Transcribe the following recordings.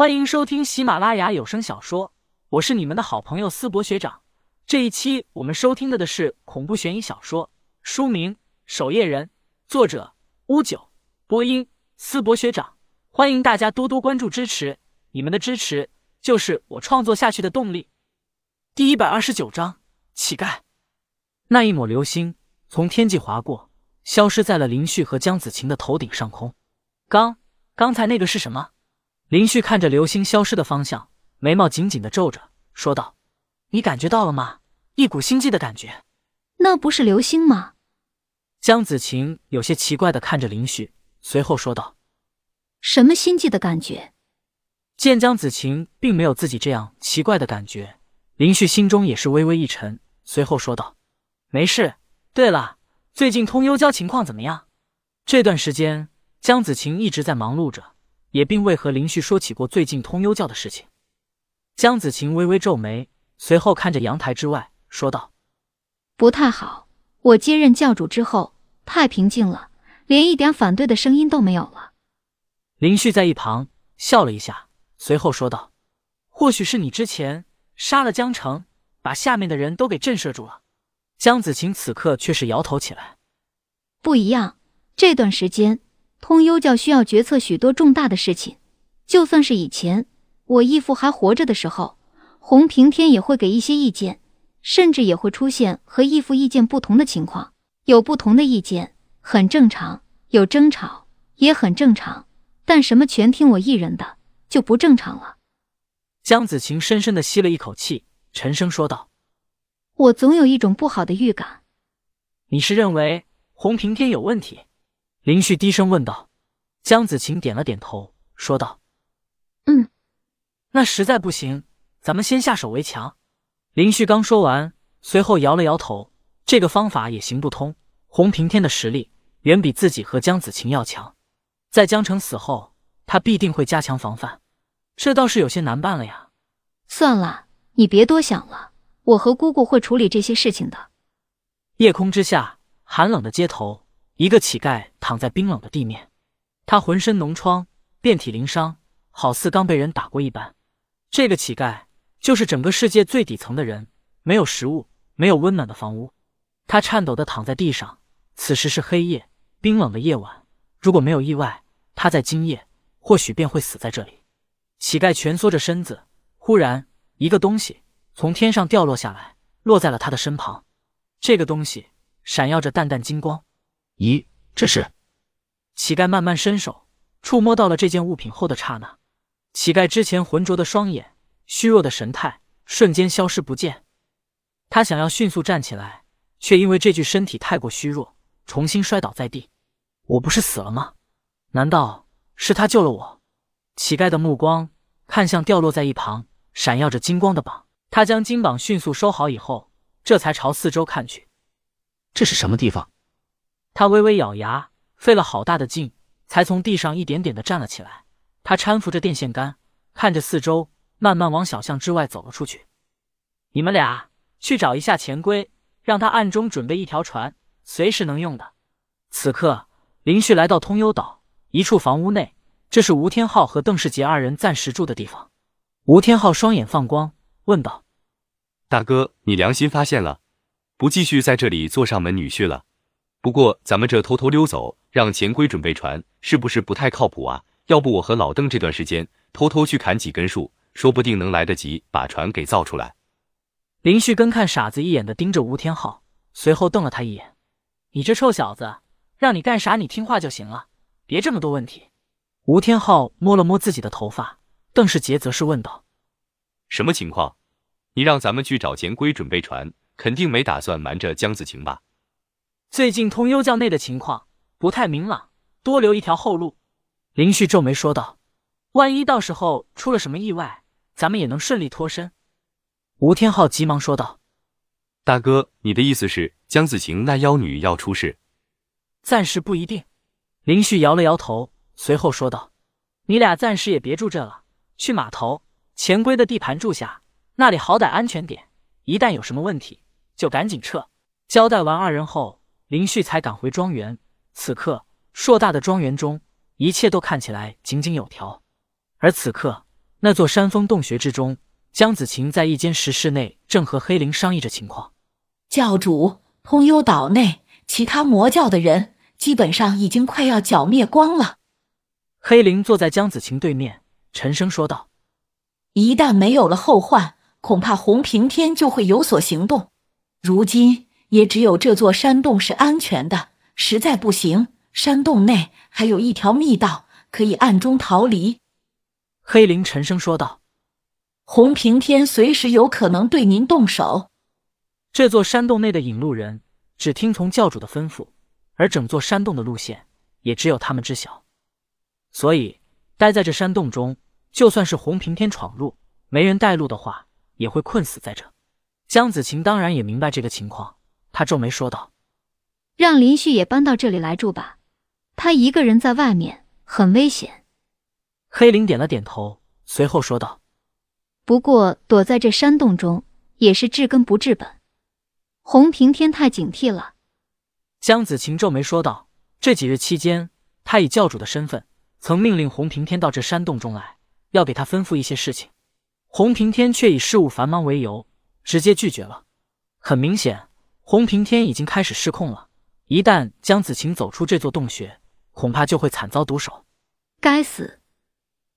欢迎收听喜马拉雅有声小说，我是你们的好朋友思博学长。这一期我们收听的的是恐怖悬疑小说，书名《守夜人》，作者乌九，播音思博学长。欢迎大家多多关注支持，你们的支持就是我创作下去的动力。第一百二十九章，乞丐。那一抹流星从天际划过，消失在了林旭和江子晴的头顶上空。刚刚才那个是什么？林旭看着流星消失的方向，眉毛紧紧的皱着，说道：“你感觉到了吗？一股心悸的感觉。那不是流星吗？”江子晴有些奇怪的看着林旭，随后说道：“什么心悸的感觉？”见江子晴并没有自己这样奇怪的感觉，林旭心中也是微微一沉，随后说道：“没事。对了，最近通幽交情况怎么样？这段时间。”江子晴一直在忙碌着，也并未和林旭说起过最近通幽教的事情。江子晴微微皱眉，随后看着阳台之外说道：“不太好，我接任教主之后，太平静了，连一点反对的声音都没有了。”林旭在一旁笑了一下，随后说道：“或许是你之前杀了江城，把下面的人都给震慑住了。”江子晴此刻却是摇头起来：“不一样，这段时间。”通幽教需要决策许多重大的事情，就算是以前我义父还活着的时候，洪平天也会给一些意见，甚至也会出现和义父意见不同的情况。有不同的意见很正常，有争吵也很正常，但什么全听我一人的就不正常了。江子晴深深的吸了一口气，沉声说道：“我总有一种不好的预感。你是认为洪平天有问题？”林旭低声问道，江子晴点了点头，说道：“嗯，那实在不行，咱们先下手为强。”林旭刚说完，随后摇了摇头，这个方法也行不通。洪平天的实力远比自己和江子晴要强，在江城死后，他必定会加强防范，这倒是有些难办了呀。算了，你别多想了，我和姑姑会处理这些事情的。夜空之下，寒冷的街头。一个乞丐躺在冰冷的地面，他浑身脓疮，遍体鳞伤，好似刚被人打过一般。这个乞丐就是整个世界最底层的人，没有食物，没有温暖的房屋。他颤抖的躺在地上。此时是黑夜，冰冷的夜晚。如果没有意外，他在今夜或许便会死在这里。乞丐蜷缩着身子，忽然，一个东西从天上掉落下来，落在了他的身旁。这个东西闪耀着淡淡金光。咦，这是？乞丐慢慢伸手触摸到了这件物品后的刹那，乞丐之前浑浊的双眼、虚弱的神态瞬间消失不见。他想要迅速站起来，却因为这具身体太过虚弱，重新摔倒在地。我不是死了吗？难道是他救了我？乞丐的目光看向掉落在一旁、闪耀着金光的榜，他将金榜迅速收好以后，这才朝四周看去。这是什么地方？他微微咬牙，费了好大的劲，才从地上一点点的站了起来。他搀扶着电线杆，看着四周，慢慢往小巷之外走了出去。你们俩去找一下钱龟，让他暗中准备一条船，随时能用的。此刻，林旭来到通幽岛一处房屋内，这是吴天昊和邓世杰二人暂时住的地方。吴天昊双眼放光，问道：“大哥，你良心发现了，不继续在这里做上门女婿了？”不过，咱们这偷偷溜走，让钱龟准备船，是不是不太靠谱啊？要不我和老邓这段时间偷偷去砍几根树，说不定能来得及把船给造出来。林旭跟看傻子一眼的盯着吴天昊，随后瞪了他一眼：“你这臭小子，让你干啥你听话就行了，别这么多问题。”吴天昊摸了摸自己的头发，邓世杰则是问道：“什么情况？你让咱们去找钱龟准备船，肯定没打算瞒着江子晴吧？”最近通幽教内的情况不太明朗，多留一条后路。林旭皱眉说道：“万一到时候出了什么意外，咱们也能顺利脱身。”吴天昊急忙说道：“大哥，你的意思是江子晴那妖女要出事？暂时不一定。”林旭摇了摇头，随后说道：“你俩暂时也别住这了，去码头钱龟的地盘住下，那里好歹安全点。一旦有什么问题，就赶紧撤。”交代完二人后。林旭才赶回庄园。此刻，硕大的庄园中，一切都看起来井井有条。而此刻，那座山峰洞穴之中，江子晴在一间石室内，正和黑灵商议着情况。教主，通幽岛内其他魔教的人基本上已经快要剿灭光了。黑灵坐在江子晴对面，沉声说道：“一旦没有了后患，恐怕洪平天就会有所行动。如今也只有这座山洞是安全的，实在不行，山洞内还有一条密道，可以暗中逃离。”黑灵沉声说道：“洪平天随时有可能对您动手。这座山洞内的引路人只听从教主的吩咐，而整座山洞的路线也只有他们知晓。所以，待在这山洞中，就算是洪平天闯入，没人带路的话，也会困死在这。”江子晴当然也明白这个情况，他皱眉说道：“让林旭也搬到这里来住吧，他一个人在外面很危险。”黑灵点了点头，随后说道：“不过躲在这山洞中也是治根不治本。洪平天太警惕了。”江子晴皱眉说道：“这几日期间，他以教主的身份，曾命令洪平天到这山洞中来，要给他吩咐一些事情。洪平天却以事务繁忙为由，直接拒绝了。很明显，洪平天已经开始失控了。一旦江子晴走出这座洞穴，恐怕就会惨遭毒手。该死！”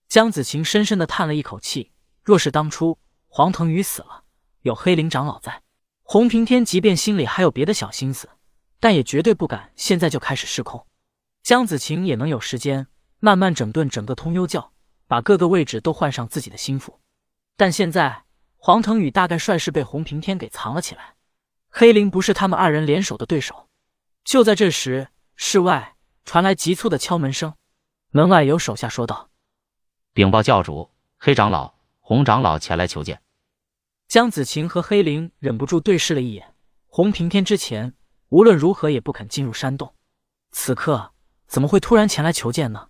江子晴深深的叹了一口气。若是当初黄腾宇死了，有黑灵长老在，洪平天即便心里还有别的小心思，但也绝对不敢现在就开始失控。江子晴也能有时间慢慢整顿整个通幽教，把各个位置都换上自己的心腹。但现在黄腾宇大概率是被洪平天给藏了起来，黑灵不是他们二人联手的对手。就在这时，室外传来急促的敲门声，门外有手下说道。禀报教主，黑长老、红长老前来求见。江子晴和黑灵忍不住对视了一眼。红平天之前无论如何也不肯进入山洞，此刻怎么会突然前来求见呢？